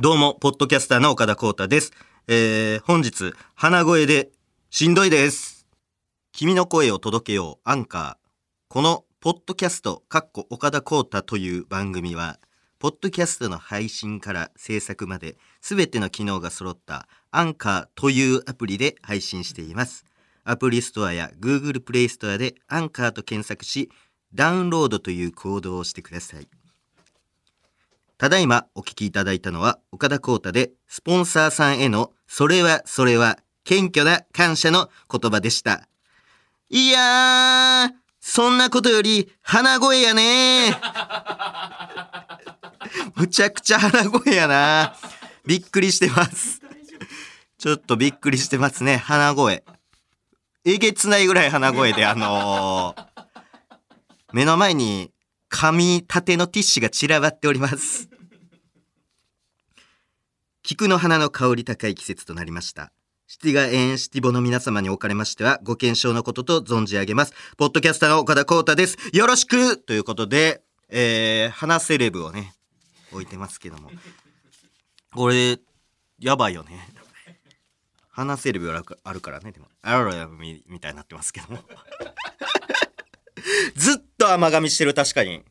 どうも、ポッドキャスターの岡田光太です。えー、本日、鼻声で、しんどいです。君の声を届けよう、アンカー。この、ポッドキャスト、かっこ岡田光太という番組は、ポッドキャストの配信から制作まで、すべての機能が揃った、アンカーというアプリで配信しています。アプリストアや Google プレイストアで、アンカーと検索し、ダウンロードという行動をしてください。ただいまお聞きいただいたのは岡田光太でスポンサーさんへのそれはそれは謙虚な感謝の言葉でした。いやー、そんなことより鼻声やね むちゃくちゃ鼻声やなびっくりしてます。ちょっとびっくりしてますね、鼻声。えげつないぐらい鼻声で、あのー目の前に紙立てのティッシュが散らばっております。菊の花の香り高い季節となりました。シティガエンシティボの皆様におかれましては、ご健勝のことと存じ上げます。ポッドキャスターの岡田光太です。よろしくということで、えー、花セレブをね、置いてますけども。これ、やばいよね。花セレブあるかあるからね、でも。あららみみたいになってますけども。ずっと甘噛みしてる、確かに。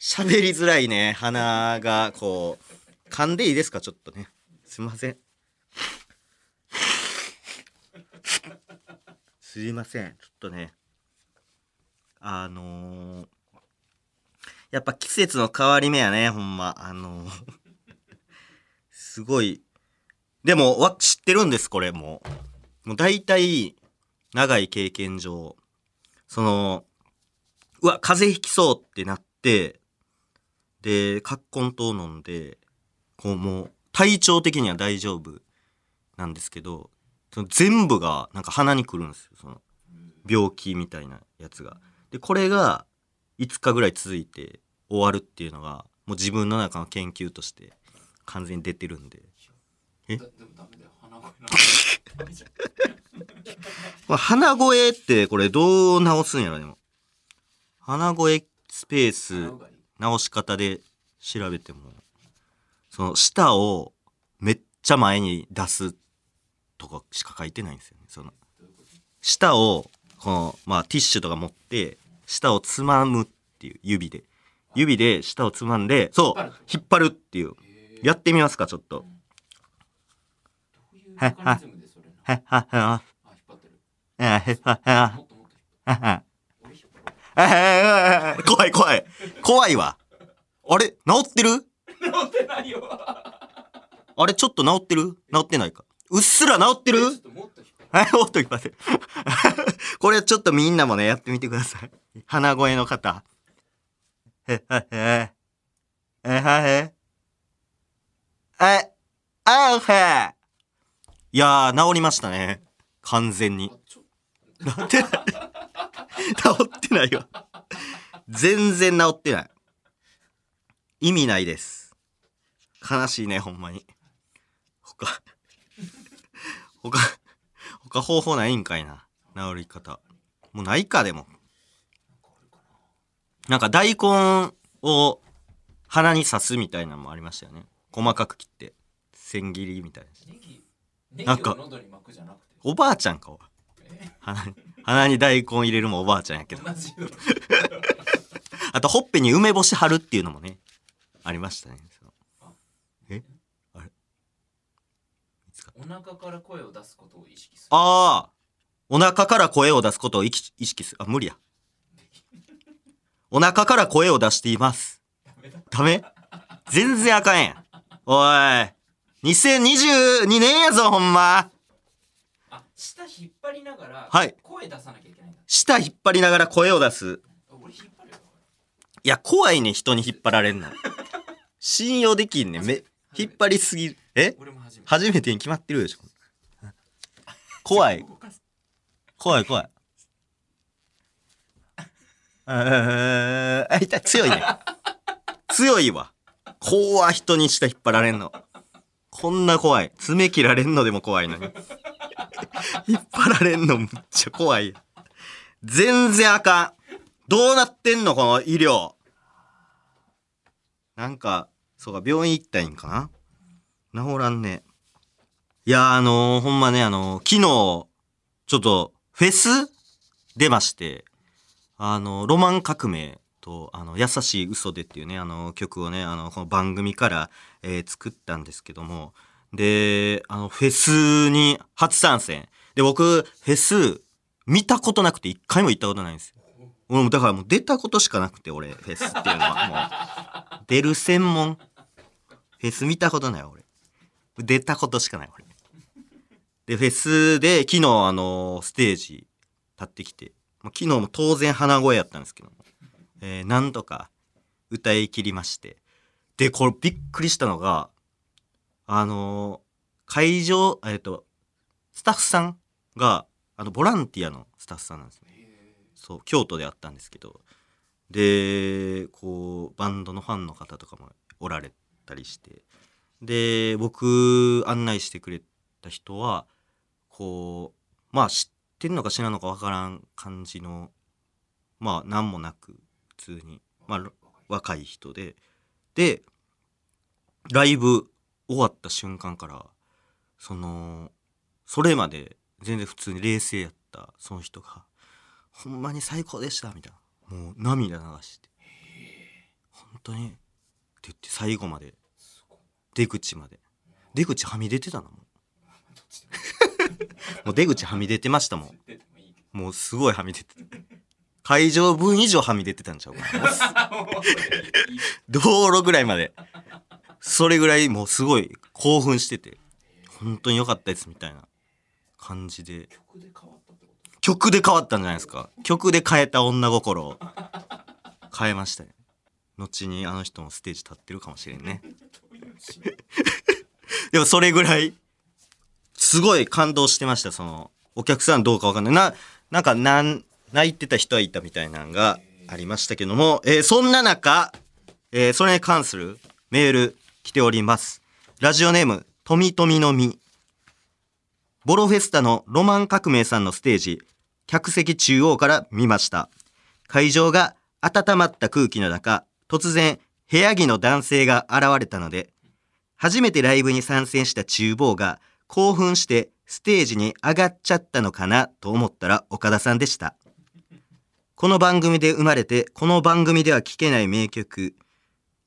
喋りづらいね。鼻が、こう、噛んでいいですか？ちょっとね。すいません。すいません。ちょっとね。あのーやっぱ季節の変わり目やね、ほんま。あのーすごい。でも、わ、知ってるんです、これ、もう。もう大体、長い経験上、その、うわ、風邪ひきそうってなって、で、カッコン糖飲んで、こうもう、体調的には大丈夫なんですけど、その全部がなんか鼻にくるんですよ、その、病気みたいなやつが。で、これが5日ぐらい続いて終わるっていうのが、もう自分の中の研究として完全に出てるんで。え？鼻声ってこれどう直すんやろでも鼻声スペースの直し方で調べてもその舌をめっちゃ前に出すとかしか書いてないんですよね。その舌をこのまあティッシュとか持って舌をつまむっていう指で。指で舌をつまんでそう引っ張るっていう。やってみますかちょっと。どういうメカニズムでそれなはっはっはあ引っ張ってるあはっはっはもっともっとはっは俺引っ張るあ怖い怖い。怖いわ。あれ？治ってる？乗ってないよあれ？ちょっと治ってる？治ってないか。うっすら治ってる？ちょっともっと引っ張はい、おっときません。これちょっとみんなもね、やってみてください。鼻声の方。へっはっへ。えはへ。え、あうへ。いやー、治りましたね。完全にる。ちょ治って。治ってないよ。全然治ってない。意味ないです。悲しいね、ほんまに。他、他、他方法ないんかいな。治り方。もうないか、でも。なんか大根を鼻に刺すみたいなのもありましたよね。細かく切って。千切りみたいな。なんかおばあちゃんか、鼻に、鼻に大根入れるもおばあちゃんやけど。あと、ほっぺに梅干し貼るっていうのもね、ありましたね。そのえ？あれ？お腹から声を出すことを意識するああお腹から声を出すことを意識意識する。あ、無理や。お腹から声を出しています。ダメだダメ？全然あかんやん。おい。2022年やぞ、ほんま。あ舌引っ張りながらはい声出さなきゃいけないんだ舌引っ張りながら声を出す。俺引っ張るよいや、怖いね、人に引っ張られんの。信用できんね。め、引っ張りすぎる。え？俺も初めて初めてに決まってるでしょ。怖い。怖い怖い。あ、痛い、強いね。強いわ。怖い人に舌引っ張られんの。こんな怖い。爪切られんのでも怖いのに。引っ張られんのむっちゃ怖い。全然あかん。どうなってんのこの医療。なんか、そうか、病院行ったらいいんかな治らんね。いや、あのーほんまね、あのー昨日、ちょっと、フェス？出まして、あのーロマン革命と、あの、優しい嘘でっていうね、あの曲をね、あの、この番組から、え作ったんですけども、で、あの、フェスに初参戦。で、僕、フェス、見たことなくて一回も行ったことないんですよ。俺もだからもう出たことしかなくて、俺、フェスっていうのは。もう、出る専門。フェス見たことない、俺。出たことしかない、俺。で、フェスで、昨日、あのステージ立ってきて、昨日も当然鼻声やったんですけども、えーなんとか歌い切りまして。で、これびっくりしたのが、あの会場、えっ、と、スタッフさんが、あの、ボランティアのスタッフさんなんですよ。そう、京都であったんですけど、で、こう、バンドのファンの方とかもおられたりして、で、僕、案内してくれた人は、こう、まあ、知ってんのか知らんのかわからん感じの、まあ、なんもなく、普通に、まあ、若い人で、で、ライブ終わった瞬間から、その、それまで全然普通に冷静やったその人が、ほんまに最高でしたみたいな。もう涙流して。本当にって言って最後まで、出口まで。出口はみ出てたな、もう。もう出口はみ出てましたもん。もうすごいはみ出てた。会場分以上はみ出てたんちゃうかな。道路ぐらいまで。それぐらいもうすごい興奮してて、本当に良かったですみたいな感じで。曲で変わったんじゃないですか。曲で変えた女心を変えましたね。後にあの人もステージ立ってるかもしれんね。でもそれぐらい、すごい感動してました、その、お客さんどうかわかんない。な、なんか、なん、泣いてた人はいたみたいなのがありましたけども、えーそんな中、えーそれに関するメール来ております。ラジオネーム、とみとみのみ。ボロフェスタのロマン革命さんのステージ、客席中央から見ました。会場が温まった空気の中、突然、部屋着の男性が現れたので、初めてライブに参戦した厨房が興奮してステージに上がっちゃったのかなと思ったら岡田さんでした。この番組で生まれて、この番組では聴けない名曲、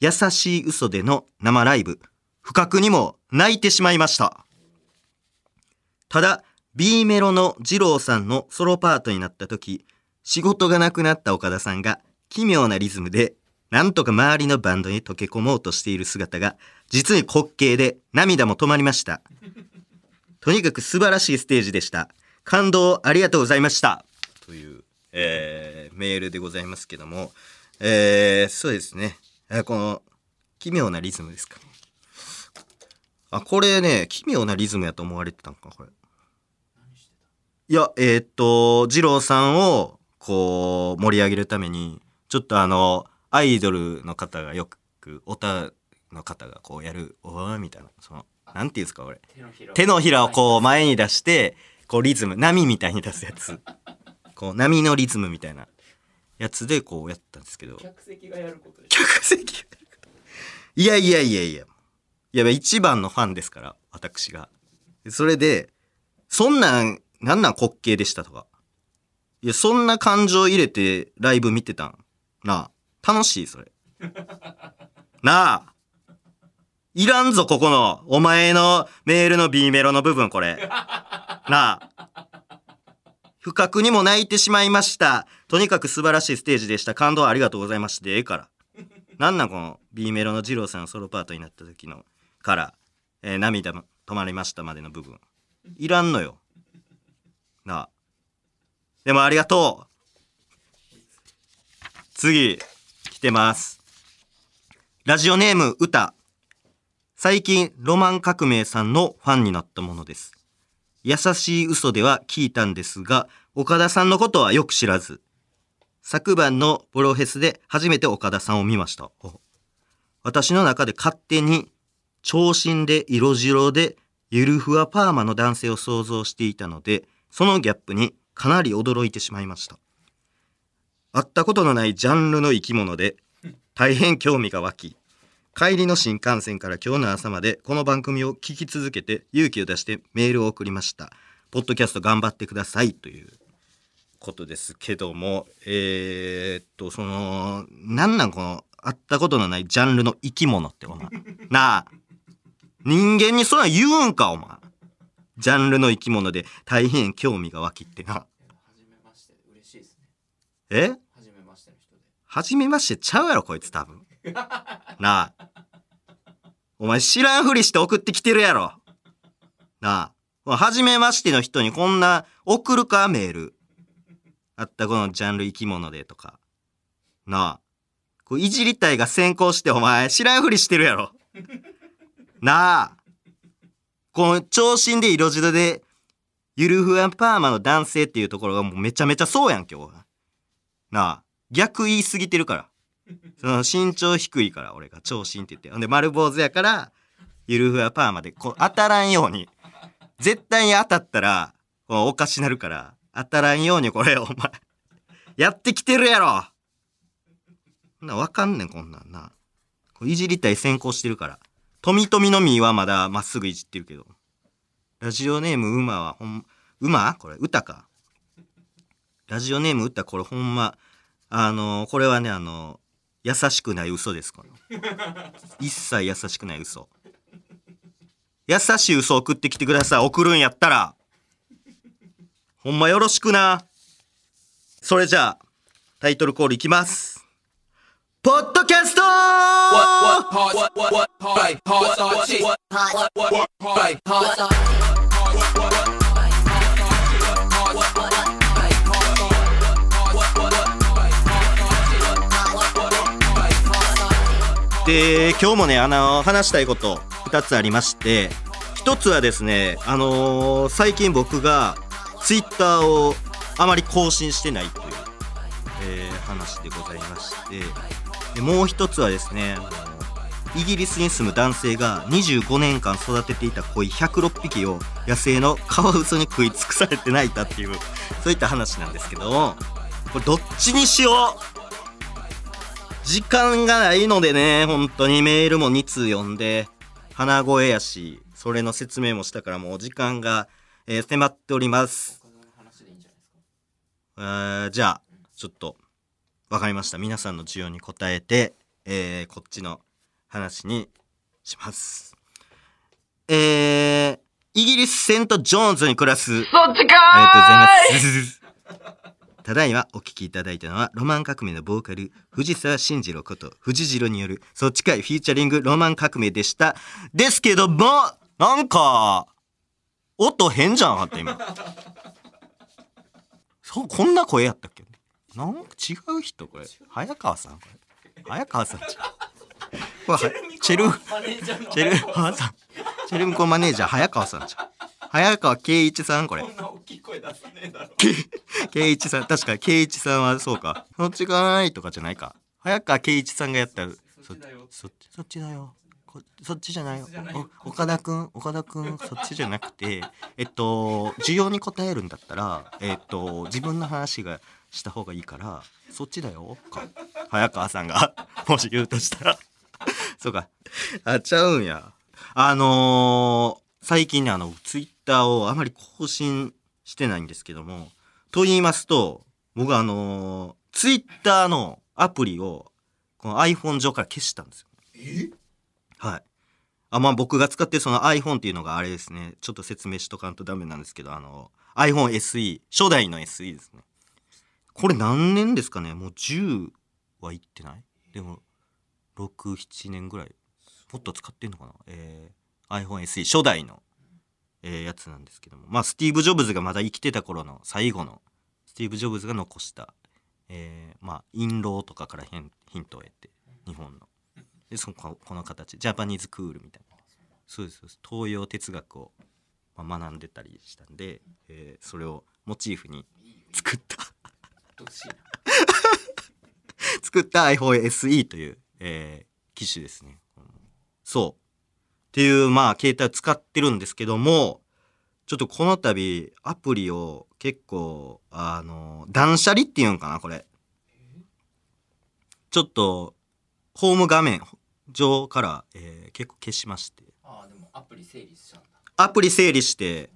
優しい嘘での生ライブ、不覚にも泣いてしまいました。ただ、B メロの二郎さんのソロパートになった時、仕事がなくなった岡田さんが奇妙なリズムで、なんとか周りのバンドに溶け込もうとしている姿が、実に滑稽で涙も止まりました。とにかく素晴らしいステージでした。感動ありがとうございました。という、えーメールでございますけども、えーそうですね。えーこの、奇妙なリズムですか？ね。あ、これね、奇妙なリズムやと思われてたんか、これ。いや、えーっと、二郎さんを、こう、盛り上げるために、ちょっとあの、アイドルの方がよく、オタの方がこうやる、おーみたいな、その、なんていうんですか、俺。た手のひら手のひらをこう前に出して、こうリズム、波みたいに出すやつ。こう波のリズムみたいなやつでこうやったんですけど。客席がやることで客席 いやいやいやいや。いや、一番のファンですから、私が。それで、そんなん、なんなん滑稽でしたとか。いや、そんな感情入れてライブ見てたん。なあ、楽しいそれ。なあ。いらんぞ、ここの、お前のメールの B メロの部分、これ。なあ。不覚にも泣いてしまいました。とにかく素晴らしいステージでした。感動ありがとうございました。ええから。なんなんこの B メロの二郎さんソロパートになった時のから、えー涙止まりましたまでの部分。いらんのよ。なあ。でもありがとう。次、来てます。ラジオネーム歌。最近、ロマン革命さんのファンになったものです。優しい嘘では聞いたんですが、岡田さんのことはよく知らず、昨晩のボロフェスで初めて岡田さんを見ました。私の中で勝手に、長身で色白でゆるふわパーマの男性を想像していたので、そのギャップにかなり驚いてしまいました。会ったことのないジャンルの生き物で、大変興味が湧き、帰りの新幹線から今日の朝までこの番組を聞き続けて勇気を出してメールを送りました。ポッドキャスト頑張ってくださいということですけども、えー、っと、その、なんなんこの、会ったことのないジャンルの生き物ってお前。なあ。人間にそんなん言うんかお前。ジャンルの生き物で大変興味が湧きってな。はじめまして嬉しいですねえ？はじめましての人ではじめましてちゃうやろこいつ多分。なあ。お前知らんふりして送ってきてるやろ。なあ。はじめましての人にこんな送るかメール。あったこのジャンル生き物でとか。なあ。こういじりたいが先行してお前知らんふりしてるやろ。なあ。この長身で色白でゆるふわパーマの男性っていうところがもうめちゃめちゃそうやん今日。なあ。逆言いすぎてるから。その身長低いから俺が長身って言って。ほんで丸坊主やからゆるふわパーマでこう当たらんように。絶対に当たったらこうおかしなるから当たらんようにこれお前やってきてるやろなわかんねんこんなんな。こういじりたい先行してるから。富富の実はまだまっすぐいじってるけど。ラジオネーム馬はほん、馬これ歌か。ラジオネーム歌これほんま、あのこれはね、あの優しくない嘘です。この一切優しくない嘘。優しい嘘送ってきてください。送るんやったら。ほんまよろしくな。それじゃあ、タイトルコールいきます。ポッドキャストで今日もねあの話したいこと2つありまして1つはですねあのー最近僕がツイッターをあまり更新してないという、えー話でございましてでもう1つはですねイギリスに住む男性が25年間育てていた鯉106匹を野生のカワウソに食い尽くされて泣いたっていうそういった話なんですけどこれどっちにしよう時間がないのでね、本当にメールも2通読んで、鼻声やし、それの説明もしたからもう時間が、えー迫っております。ーじゃあ、ちょっと、わかりました。皆さんの需要に応えて、えーこっちの話にします。えー、イギリスセント・ジョーンズに暮らす、そっちかありがとうございます。ただいまお聞きいただいたのはロマン革命のボーカル藤沢慎次郎こと藤次郎によるそっちかいフィーチャリングロマン革命でした。ですけども、なんか、音変じゃなかった今。そう、こんな声やったっけ？なんか違う人これ。早川さんこれ。早川さんちゃうこれチェル、チェル、あさんチェルミコマネージャー早川さんちゃう早川圭一さん？これこ。んな大きい声出さねえだろ圭一さん、確か圭一さんはそうか。そっちがないとかじゃないか。早川圭一さんがやったそっちだよそっち、だよ。こそっちじゃないよ岡田くん、岡田くん、そっちじゃなくて、えっと、需要に応えるんだったら、えっと、自分の話がした方がいいから、そっちだよ。か早川さんが、もし言うとしたら。そうか。あ、ちゃうんや。あのー最近ね、あの、ツイッターをあまり更新してないんですけども、と言いますと、僕あのーツイッターのアプリを、この iPhone 上から消したんですよ。え？はい。あ、まあ僕が使ってるその iPhone っていうのがあれですね。ちょっと説明しとかんとダメなんですけど、あの、iPhone SE、初代の SE ですね。これ何年ですかね？もう10はいってない？でも、6、7年ぐらい。もっと使ってんのかな？えー、iPhone SE、初代の、えーやつなんですけども。まあ、スティーブ・ジョブズがまだ生きてた頃の最後の、スティーブ・ジョブズが残した、えーまあ、印籠とかからヒンヒントを得て、日本の。でそのここの形。ジャパニーズクールみたいな。そうですそうです。東洋哲学を、まあ、学んでたりしたんで、えーそれをモチーフに作った。作った iPhone SE という、えー機種ですね、うん。そうっていうまあ携帯を使ってるんですけどもちょっとこの度アプリを結構あの断捨離っていうんかなこれ。ちょっとホーム画面上から、えー結構消しまして。ああでもアプリ整理したんだ。アプリ整理して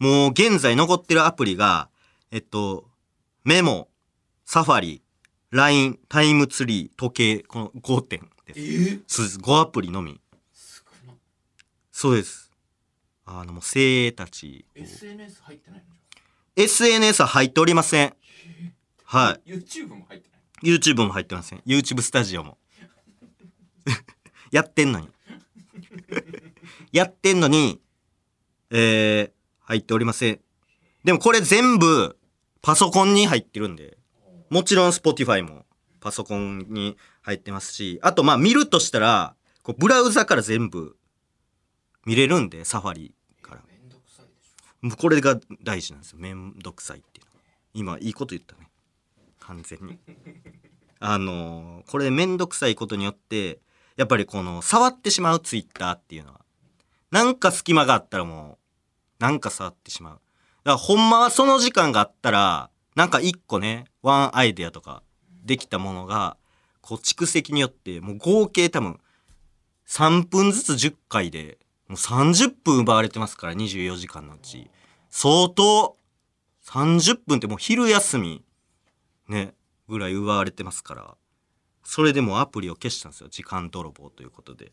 もう現在残ってるアプリがえっとメモサファリ LINE タイムツリー時計この5点です。えそうです。5アプリのみそうです。あのもう精鋭たち SNS 入ってないの？SNS は入っておりません。はいい。YouTube も入ってない？YouTube も入ってません。YouTube スタジオも。やってんのに。やってんのにえー、入っておりません。でもこれ全部パソコンに入ってるんで。もちろん Spotify もパソコンに入ってますし。あとまあ見るとしたらこうブラウザから全部見れるんでサファリから。これが大事なんですよ。めんどくさいっていうの今いいこと言ったね。完全に。あのこれめんどくさいことによってやっぱりこの触ってしまうツイッターっていうのは。なんか隙間があったらもうなんか触ってしまう。だからほんまはその時間があったらなんか一個ねワンアイデアとかできたものがこう蓄積によってもう合計多分3分ずつ10回でもう30分奪われてますから24時間のうち。相当30分ってもう昼休みねぐらい奪われてますから。それでもうアプリを消したんですよ。時間泥棒ということで。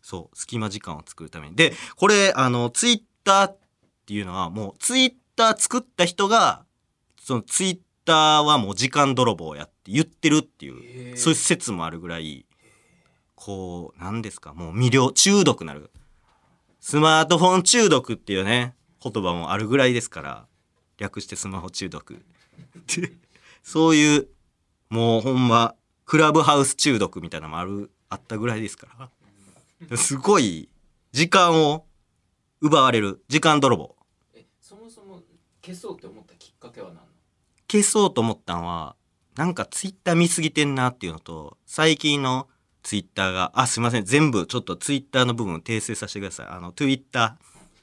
そう隙間時間を作るために。でこれあのツイッターっていうのはもうツイッター作った人がそのツイッターはもう時間泥棒やって言ってるっていうそういう説もあるぐらいこうなんですかもう魅了中毒なるスマートフォン中毒っていうね言葉もあるぐらいですから略してスマホ中毒。そういうもうほんまクラブハウス中毒みたいなのもあるあったぐらいですから。すごい時間を奪われる。時間泥棒。えそもそも消そうって思ったきっかけは何なの？消そうと思ったんはなんかツイッター見すぎてんなっていうのと最近のツイッターがあすいません。全部ちょっとツイッターの部分訂正させてください。あの Twitter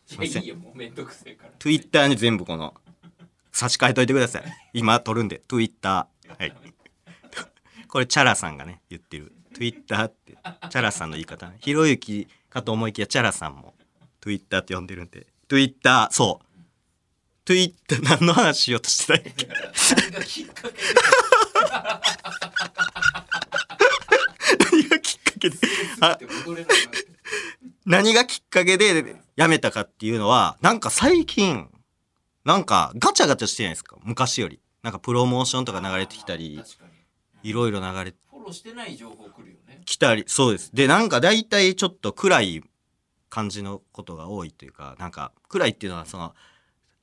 すいません。いやいいよ。もうめんどくせえから。Twitter に全部この差し替えといてください。今撮るんで。Twitter はい。これチャラさんがね言ってる。Twitter って。チャラさんの言い方ね。ひろゆきかと思いきやチャラさんも Twitter って呼んでるんで。Twitter そう。Twitter 何の話しようとしてたっけ？けで。何がきっかけで辞めたかっていうのはなんか最近なんかガチャガチャしてないですか？昔より。なんかプロモーションとか流れてきたりいろいろ流れてフォローしてない情報来るよね。きたりそうです。でなんか大体ちょっと暗い感じのことが多いというかなんか暗いっていうのはその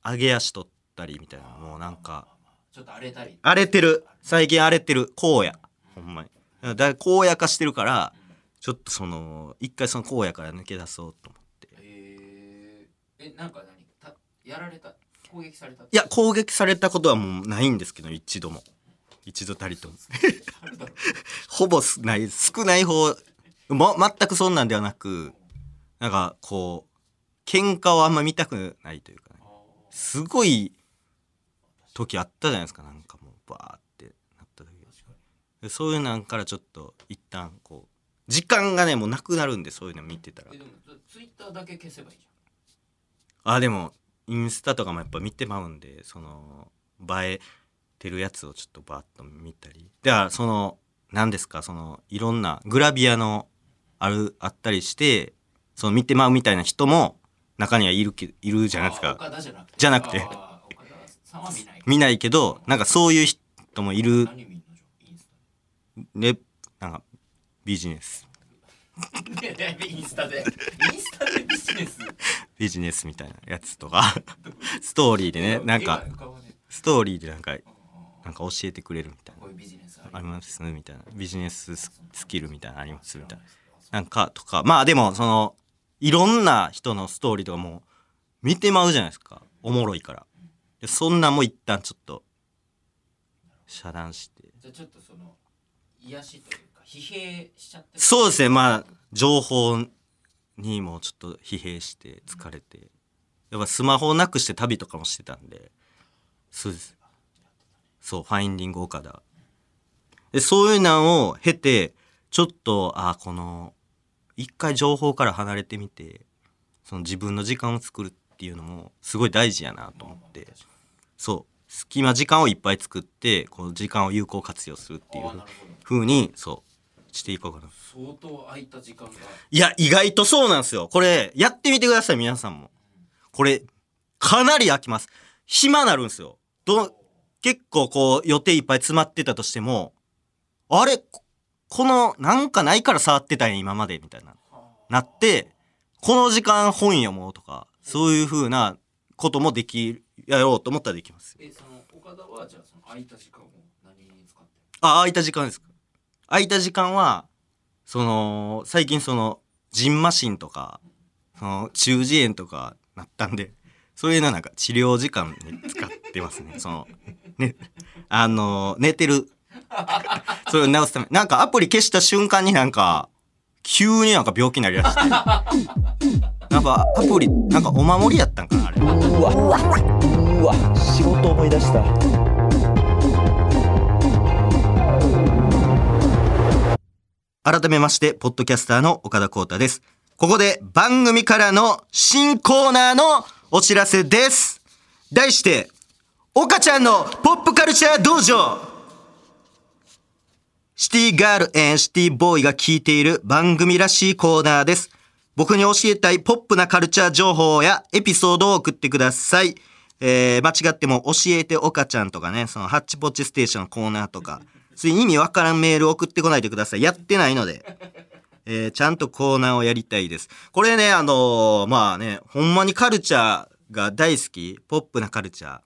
上げ足取ったりみたいなもうなんかちょっと荒れたり。荒れてる。最近荒れてる荒野。ほんまに。だから荒野化してるからちょっとその一回その荒野から抜け出そうと思って。えー、えなんか何？たやられた？攻撃された？いや攻撃されたことはもうないんですけど一度も。一度たりとも。ほぼすない少ない方も全くそんなんではなくなんかこう喧嘩をあんま見たくないというかね。すごい時あったじゃないですか。なんかもうバーってなった時。でそういうなんからちょっと一旦こう時間がねもうなくなるんでそういうの見てたら。えでもツイッターだけ消せばいいじあでもインスタとかもやっぱ見てまうんでその映えてるやつをちょっとバーッと見たり。ではその何ですかそのいろんなグラビアのあるあったりしてその見てまうみたいな人も中にはいるけいるじゃんゃないですか。岡田じゃなくて。じゃなくて。あー岡田さんは見ない見ないけどなんかそういう人もいる。何見んのじゃんインスねなんかビジネス。インスタで。インスタでビジネス？ビジネスみたいなやつとか。ストーリーでねなんかストーリーでなんかなんか教えてくれるみたいな。こういうビジネスあありますみたいな。ビジネスススキルみたいなのありますみたいな。ななんかとか。まあでもそのいろんな人のストーリーとかも見てまうじゃないですか。おもろいから。でそんなんも一旦ちょっと遮断して。じゃあちょっとその癒しというか疲弊しちゃってる。そうですね。まあ情報にもちょっと疲弊して疲れて。やっぱスマホをなくして旅とかもしてたんで。そうです。そうファインディング岡田でそういうのを経てちょっとあこの一回情報から離れてみてその自分の時間を作るっていうのもすごい大事やなと思って。そう。隙間時間をいっぱい作ってこの時間を有効活用するっていうあーなるほど。風にそうしていこうかな。相当空いた時間が。いや意外とそうなんですよ。これやってみてください皆さんも。これかなり飽きます。暇なるんですよ。ど結構こう予定いっぱい詰まってたとしてもあれここのなんかないから触ってたんや今までみたいな。なってこの時間本読もうとかそういう風なこともできるやろうと思ったらできますえその岡田はじゃあその空いた時間を何に使ってあ空いた時間です。か空いた時間はその最近そのジンマシンとかその中耳炎とかなったんでそういうのなんか治療時間に使ってますね。そのねあの寝てる。それを治すため。なんかアプリ消した瞬間になんか急になんか病気になりだして。なんかアプリなんかお守りやったんかなあれ。うわうわ仕事思い出した改めまして、ポッドキャスターの岡田光太です。ここで番組からの新コーナーのお知らせです。題して、岡ちゃんのポップカルチャー道場シティガールシティボーイが聞いている番組らしいコーナーです。僕に教えたいポップなカルチャー情報やエピソードを送ってください。えー、間違っても教えて岡ちゃんとかね、そのハッチポッチステーションのコーナーとか、そうい意味わからん。メール送ってこないでください。やってないので。えーちゃん。とコーナーをやりたいです。これね、あのーまあね、ほん。まにカルチャーが大好き、ポップなカルチャー。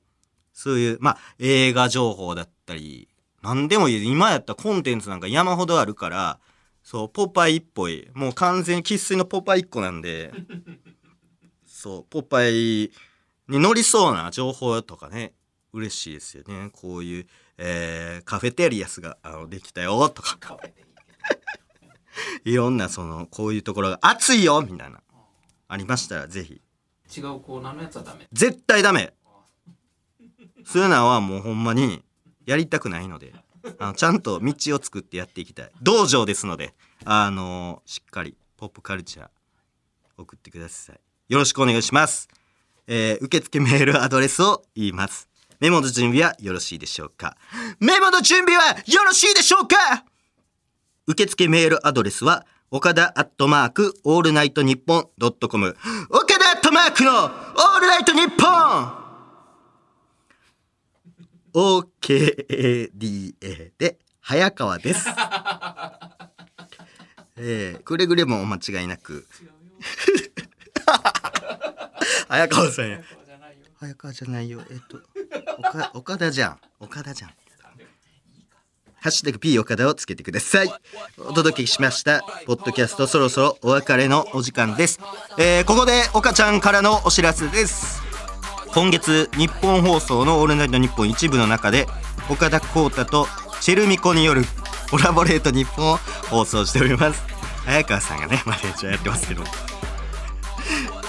そういう、まあ、映画情報だったり、なん。でもいい。今やったらコンテンツなん。か山ほどあるから、そう、ポパイっぽい。もう完全に生粋のポパイっ子なんで、そう、ポパイに乗りそうな情報とかね、嬉しいですよね。こういう、えーカフェテリアスがあのできたよとか、いろんなその、こういうところが熱いよみたいな、ありましたらぜひ。ど違うコーナーのやつはダメ。絶対ダメ。そういうのはもうほんまにやりたくないので。あのちゃんと道を作ってやっていきたい。道場ですのであのしっかりポップカルチャー送ってください。よろしくお願いします、えー受付メールアドレスを言いますメモの準備はよろしいでしょうか？メモの準備はよろしいでしょうか？受付メールアドレスは、岡田アットマークオールナイトニッポンドットコム。岡田アットマークのオールナイトニッポン !OKADA で、早川です。えー、くれぐれもお間違いなく。早川さんや。早川じゃないよ。えっと、岡岡田じゃん。岡田じゃん。ハッシュタグ P 岡田をつけてください。お届けしました。ポッドキャストそろそろお別れのお時間です。えー、ここで岡ちゃんからのお知らせです。今月、日本放送のオールナイトニッポン一部の中で、岡田光太とチェルミコによるコラボレート日本を放送しております。早川さんがね、マネージャーやってますけど。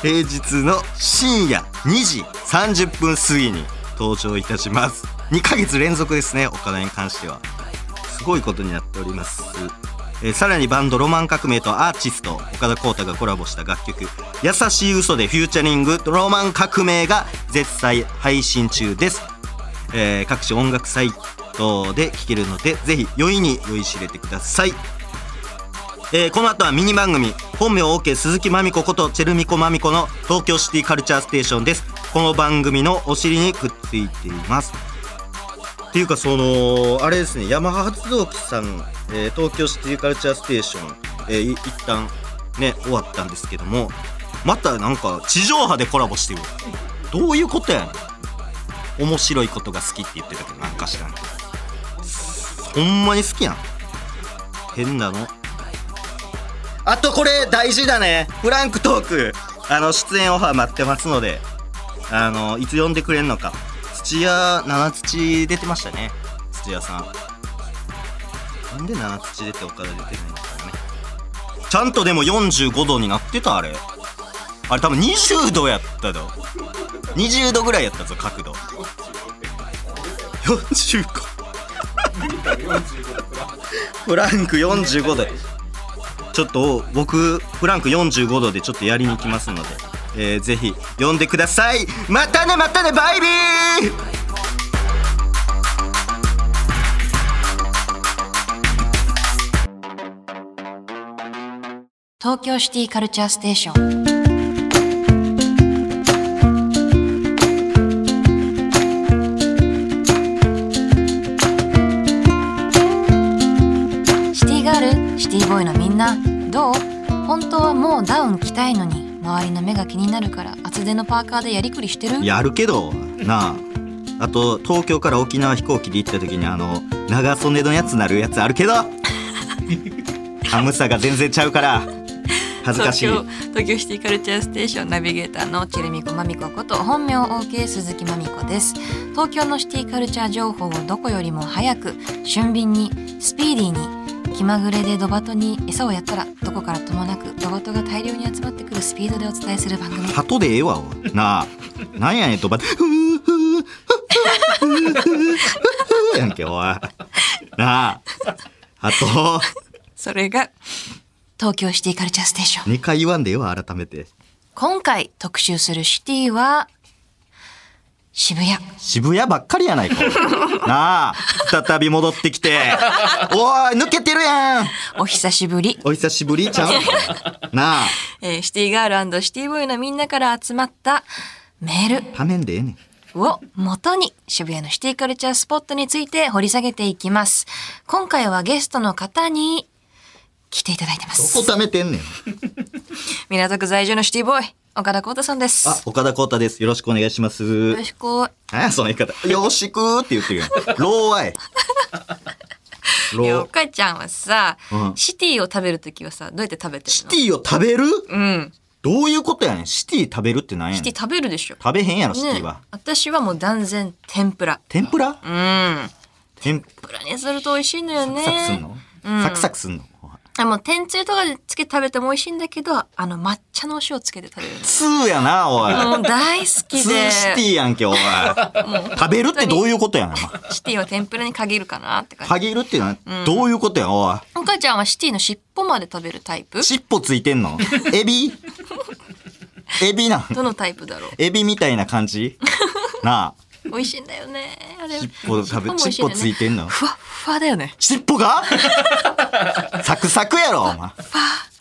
平日の深夜2時30分過ぎに登場いたします。2ヶ月連続ですね岡田に関しては。すごいことになっております、えーさらにバンドロマン革命とアーティスト岡田浩太がコラボした楽曲「優しい嘘でフューチャリングロマン革命」が絶賛配信中です、えー各種音楽サイトで聴けるのでぜひ酔いに酔いしれてください。えーこの後はミニ番組本名 OK 鈴木まみこことチェルミコまみこの東京シティカルチャーステーションです。この番組のお尻にくっついています。っていうかそのあれですねヤマハ発動機さん、えー東京シティカルチャーステーション、えー一旦ね終わったんですけどもまたなんか地上波でコラボしてるどういうことやねん。面白いことが好きって言ってたけどなんか知らんほんまに好きやん。変なの。あとこれ大事だね。フランクトーク。あの出演オファー待ってますので。あのいつ呼んでくれんのか。土屋七土出てましたね。土屋さん。なんで七土出て岡田出てないのかね。ちゃんとでも45度になってたあれ。あれ多分20度やったぞ20度ぐらいやったぞ角度。45 フランク45度。ちょっと僕フランク45度でちょっとやりに行きますので、えー、ぜひ呼んでください。またねまたねバイビー！東京シティカルチャーステーション。ン着たいのに周りの目が気になるから厚手のパーカーでやりくりしてる？やるけどなあ。あと東京から沖縄飛行機で行った時にあの長袖のやつなるやつあるけど。寒さが全然ちゃうから恥ずかしい。東京東京シティカルチャーステーションナビゲーターのチェルミコマミコこと本名 OK 鈴木まみこです。東京のシティカルチャー情報をどこよりも早く俊敏にスピーディーに気まぐれでドバトに餌をやったらどこからともなくドバトが大量に集まってくるスピードでお伝えする番組。鳩でええわおい。なあなんやねんとばふーふーふーふーふーやんけおい。なああとそれが東京シティカルチャーステーション。2回言わんでええわ改めて。今回特集するシティは渋谷。渋谷ばっかりやないか。なあ再び戻ってきて。おい抜けてるやん。お久しぶり、お久しぶりちゃう？なあ。えーシティガールシティボーイのみんなから集まったメール。ためんでええねん。を元に渋谷のシティカルチャースポットについて掘り下げていきます。今回はゲストの方に来ていただいてまどこす。ためてんねん。港区在住のシティボーイ、岡田光太さんです。あ岡田光太です。よろしくお願いします。よろしく。何やその言い方。よろしくって言ってるやんローアイロいや、おーかちゃんはさ、うん。シティを食べるときはさ、どうやって食べてシるティを食べる？のうん。どういうことやねん。シティ食べるって何やシティねん食べるでしょ。食べへんやろシティねは、私はもう断然天ぷら。天ぷら？うん。天ぷ天ぷらにすると美味しいのよね。サクサクすんの、うん。サクサクすんの？あもう天つゆとかでつけて食べても美味しいんだけど、あの抹茶のお塩つけて食べるの。通やなおい、もう大好き通で。シティやんけおい。食べるってどういうことやねんシティは天ぷらに限るかなって感じ。限るっていうのはどういうことやおい。お母ちゃんはシティの尻尾まで食べるタイプ？尻尾ついてんの？エビ？エビなん。どのタイプだろう？エビみたいな感じ？なあ 美味しいんだよね。あれ。尻尾食べ尻尾ついてんの？ふわっふわだよね。尻尾が？サクサクやろお前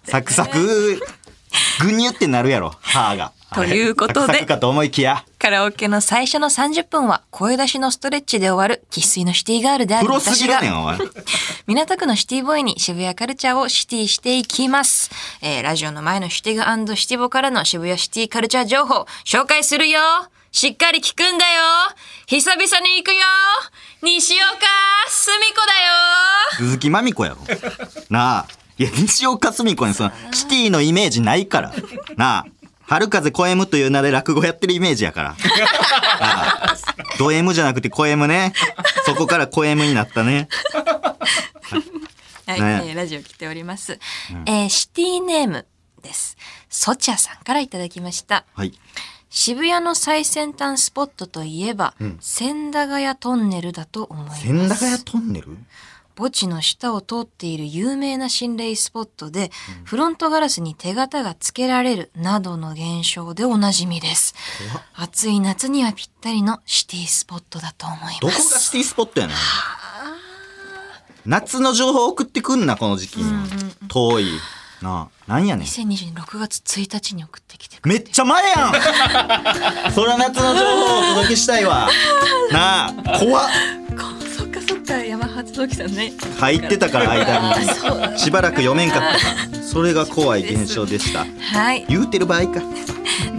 サクサクぐにゅってなるやろ歯がということでサクサクかと思いきやカラオケの最初の30分は声出しのストレッチで終わる生粋のシティガールである私が 港区のシティボーイに渋谷カルチャーをシティしていきます。えーラジオの前のシティグシティボからの渋谷シティカルチャー情報紹介するよしっかり聞くんだよ久々に行くよ西岡すみこだよ鈴木まみこやろなあいや西岡澄子にそのシティのイメージないからなあ春風小 M という名で落語やってるイメージやから。なあド M じゃなくて小 M ね。そこから小 M になったね。はい、ねえーラジオ来ております。えーシティネームです。ソチャさんからいただきました。はい。渋谷の最先端スポットといえば、千駄ヶ谷トンネルだと思います。千駄ヶ谷トンネル？墓地の下を通っている有名な心霊スポットで、フロントガラスに手形が付けられるなどの現象でおなじみです。暑い夏にはぴったりのシティスポットだと思います。どこがシティスポットやねん。夏の情報送ってくんな、この時期に。遠い。なあ、なんやねん。2022年6月1日に送ってきてめっちゃ前やん そら夏の情報をお届けしたいわ。なあ、怖っ。そっかそっか山発動機さんね入ってたから 間に。しばらく読めんかったから。それが怖い現象でした。はい言うてる場合か。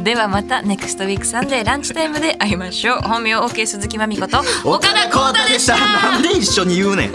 ではまたネクストウィークサンデーランチタイムで会いましょう本名 OK 鈴木まみこと岡田光太でした。なんで一緒に言うねん。